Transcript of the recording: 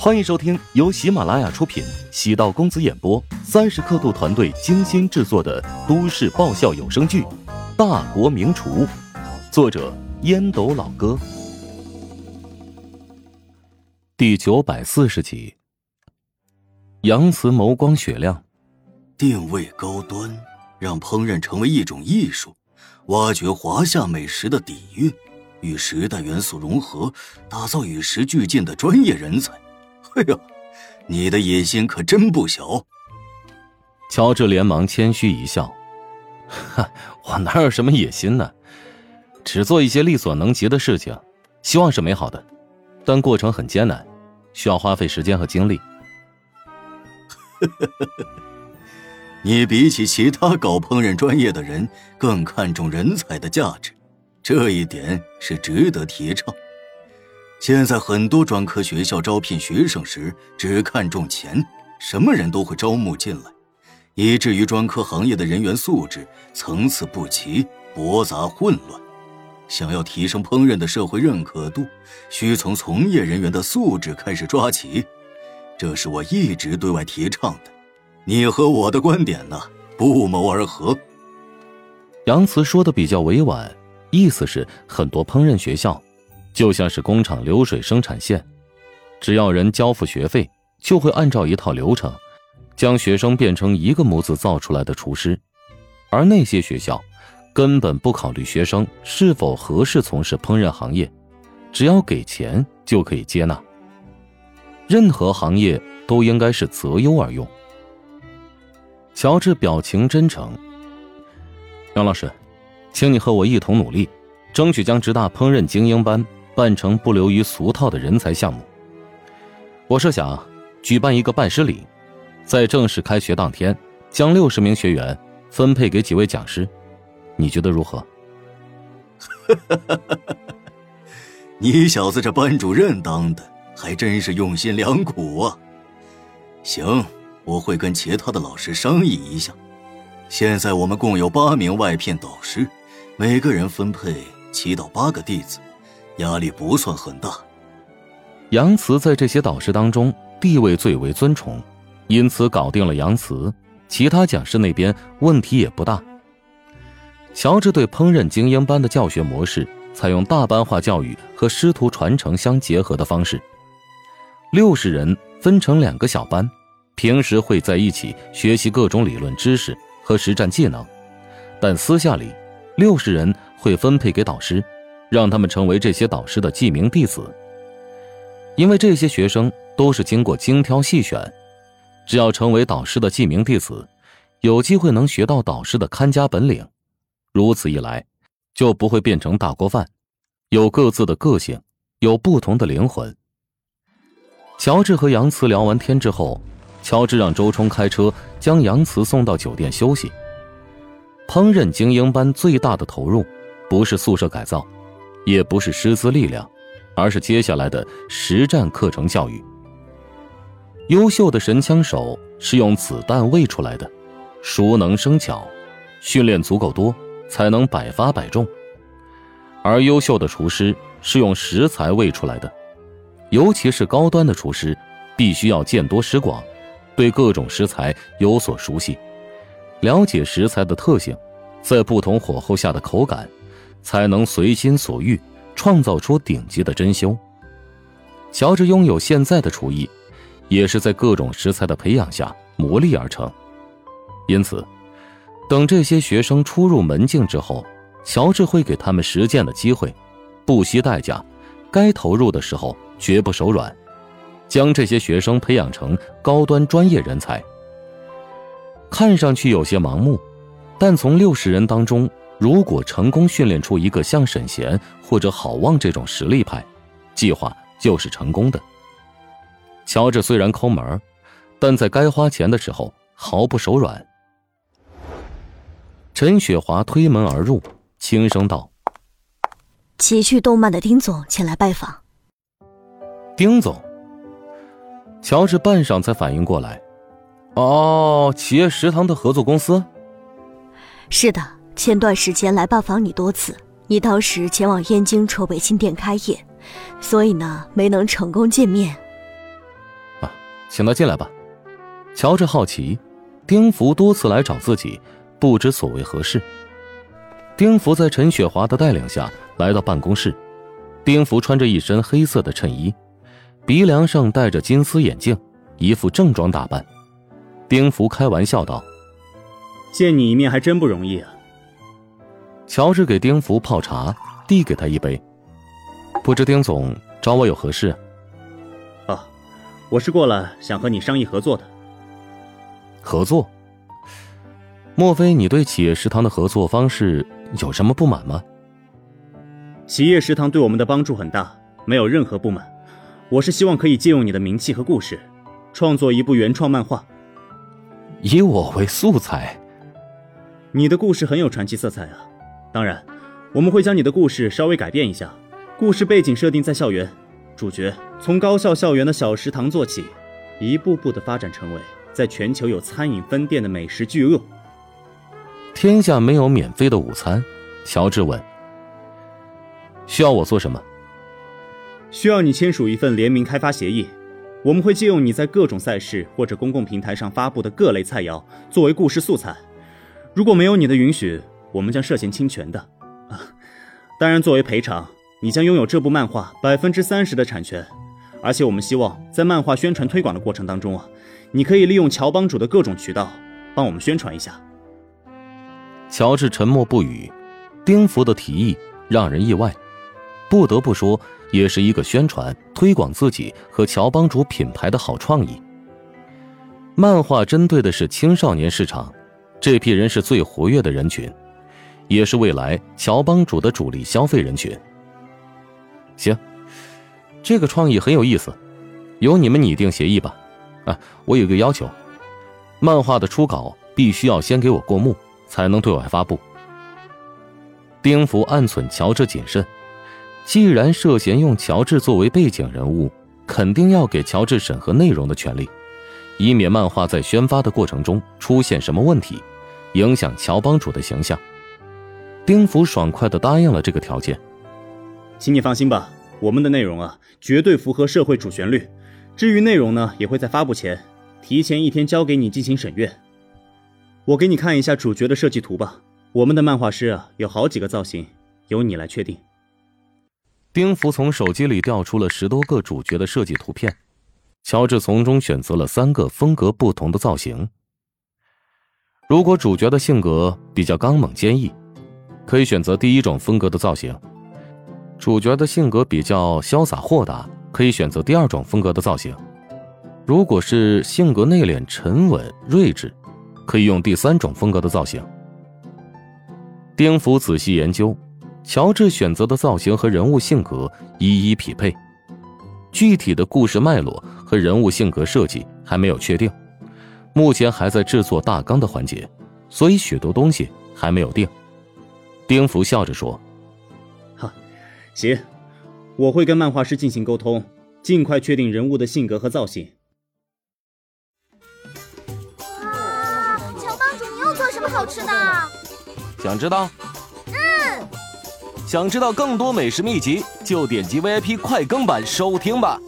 欢迎收听由喜马拉雅出品、喜道公子演播、三十刻度团队精心制作的都市爆笑有声剧《大国名厨》，作者烟斗老哥，第九百四十集。杨慈眸光雪亮，定位高端，让烹饪成为一种艺术，挖掘华夏美食的底蕴，与时代元素融合，打造与时俱进的专业人才。哎呦，你的野心可真不小。乔治连忙谦虚一笑：“哈，我哪有什么野心呢？只做一些力所能及的事情，希望是美好的，但过程很艰难，需要花费时间和精力。”你比起其他搞烹饪专业的人更看重人才的价值，这一点是值得提倡。现在很多专科学校招聘学生时只看重钱，什么人都会招募进来，以至于专科行业的人员素质层次不齐、驳杂混乱。想要提升烹饪的社会认可度，需从从业人员的素质开始抓起，这是我一直对外提倡的。你和我的观点呢，不谋而合。杨慈说的比较委婉，意思是很多烹饪学校。就像是工厂流水生产线，只要人交付学费，就会按照一套流程，将学生变成一个模子造出来的厨师。而那些学校，根本不考虑学生是否合适从事烹饪行业，只要给钱就可以接纳。任何行业都应该是择优而用。乔治表情真诚，杨老师，请你和我一同努力，争取将职大烹饪精英班。办成不流于俗套的人才项目。我设想举办一个拜师礼，在正式开学当天，将六十名学员分配给几位讲师，你觉得如何？你小子这班主任当的还真是用心良苦啊！行，我会跟其他的老师商议一下。现在我们共有八名外聘导师，每个人分配七到八个弟子。压力不算很大。杨慈在这些导师当中地位最为尊崇，因此搞定了杨慈，其他讲师那边问题也不大。乔治对烹饪精英班的教学模式采用大班化教育和师徒传承相结合的方式，六十人分成两个小班，平时会在一起学习各种理论知识和实战技能，但私下里，六十人会分配给导师。让他们成为这些导师的记名弟子，因为这些学生都是经过精挑细选，只要成为导师的记名弟子，有机会能学到导师的看家本领。如此一来，就不会变成大锅饭，有各自的个性，有不同的灵魂。乔治和杨慈聊完天之后，乔治让周冲开车将杨慈送到酒店休息。烹饪精英班最大的投入，不是宿舍改造。也不是师资力量，而是接下来的实战课程教育。优秀的神枪手是用子弹喂出来的，熟能生巧，训练足够多才能百发百中；而优秀的厨师是用食材喂出来的，尤其是高端的厨师，必须要见多识广，对各种食材有所熟悉，了解食材的特性，在不同火候下的口感。才能随心所欲创造出顶级的珍馐。乔治拥有现在的厨艺，也是在各种食材的培养下磨砺而成。因此，等这些学生初入门境之后，乔治会给他们实践的机会，不惜代价，该投入的时候绝不手软，将这些学生培养成高端专业人才。看上去有些盲目，但从六十人当中。如果成功训练出一个像沈贤或者郝望这种实力派，计划就是成功的。乔治虽然抠门但在该花钱的时候毫不手软。陈雪华推门而入，轻声道：“奇趣动漫的丁总前来拜访。”丁总。乔治半晌才反应过来：“哦，企业食堂的合作公司。”是的。前段时间来拜访你多次，你当时前往燕京筹备新店开业，所以呢没能成功见面。啊请他进来吧。乔治好奇，丁福多次来找自己，不知所为何事。丁福在陈雪华的带领下来到办公室。丁福穿着一身黑色的衬衣，鼻梁上戴着金丝眼镜，一副正装打扮。丁福开玩笑道：“见你一面还真不容易啊。”乔治给丁福泡茶，递给他一杯。不知丁总找我有何事？啊，我是过来想和你商议合作的。合作？莫非你对企业食堂的合作方式有什么不满吗？企业食堂对我们的帮助很大，没有任何不满。我是希望可以借用你的名气和故事，创作一部原创漫画，以我为素材。你的故事很有传奇色彩啊！当然，我们会将你的故事稍微改变一下。故事背景设定在校园，主角从高校校园的小食堂做起，一步步的发展成为在全球有餐饮分店的美食巨鳄。天下没有免费的午餐，乔治问。需要我做什么？需要你签署一份联名开发协议。我们会借用你在各种赛事或者公共平台上发布的各类菜肴作为故事素材。如果没有你的允许，我们将涉嫌侵权的。啊，当然，作为赔偿，你将拥有这部漫画百分之三十的产权。而且，我们希望在漫画宣传推广的过程当中啊，你可以利用乔帮主的各种渠道帮我们宣传一下。乔治沉默不语。丁福的提议让人意外。不得不说，也是一个宣传推广自己和乔帮主品牌的好创意。漫画针对的是青少年市场，这批人是最活跃的人群，也是未来乔帮主的主力消费人群。行，这个创意很有意思，由你们拟定协议吧。啊，我有个要求，漫画的初稿必须要先给我过目，才能对外发布。丁福暗忖乔治谨慎。既然涉嫌用乔治作为背景人物，肯定要给乔治审核内容的权利，以免漫画在宣发的过程中出现什么问题，影响乔帮主的形象。丁福爽快地答应了这个条件。请你放心吧，我们的内容啊，绝对符合社会主旋律。至于内容呢，也会在发布前提前一天交给你进行审阅。我给你看一下主角的设计图吧。我们的漫画师啊，有好几个造型，由你来确定。丁福从手机里调出了十多个主角的设计图片，乔治从中选择了三个风格不同的造型。如果主角的性格比较刚猛坚毅，可以选择第一种风格的造型；主角的性格比较潇洒豁达，可以选择第二种风格的造型；如果是性格内敛沉稳睿智，可以用第三种风格的造型。丁福仔细研究。乔治选择的造型和人物性格一一匹配，具体的故事脉络和人物性格设计还没有确定，目前还在制作大纲的环节，所以许多东西还没有定。丁福笑着说：“哈，行，我会跟漫画师进行沟通，尽快确定人物的性格和造型。”哇，乔帮主，你又做什么好吃的？想知道？嗯想知道更多美食秘籍，就点击 VIP 快更版收听吧。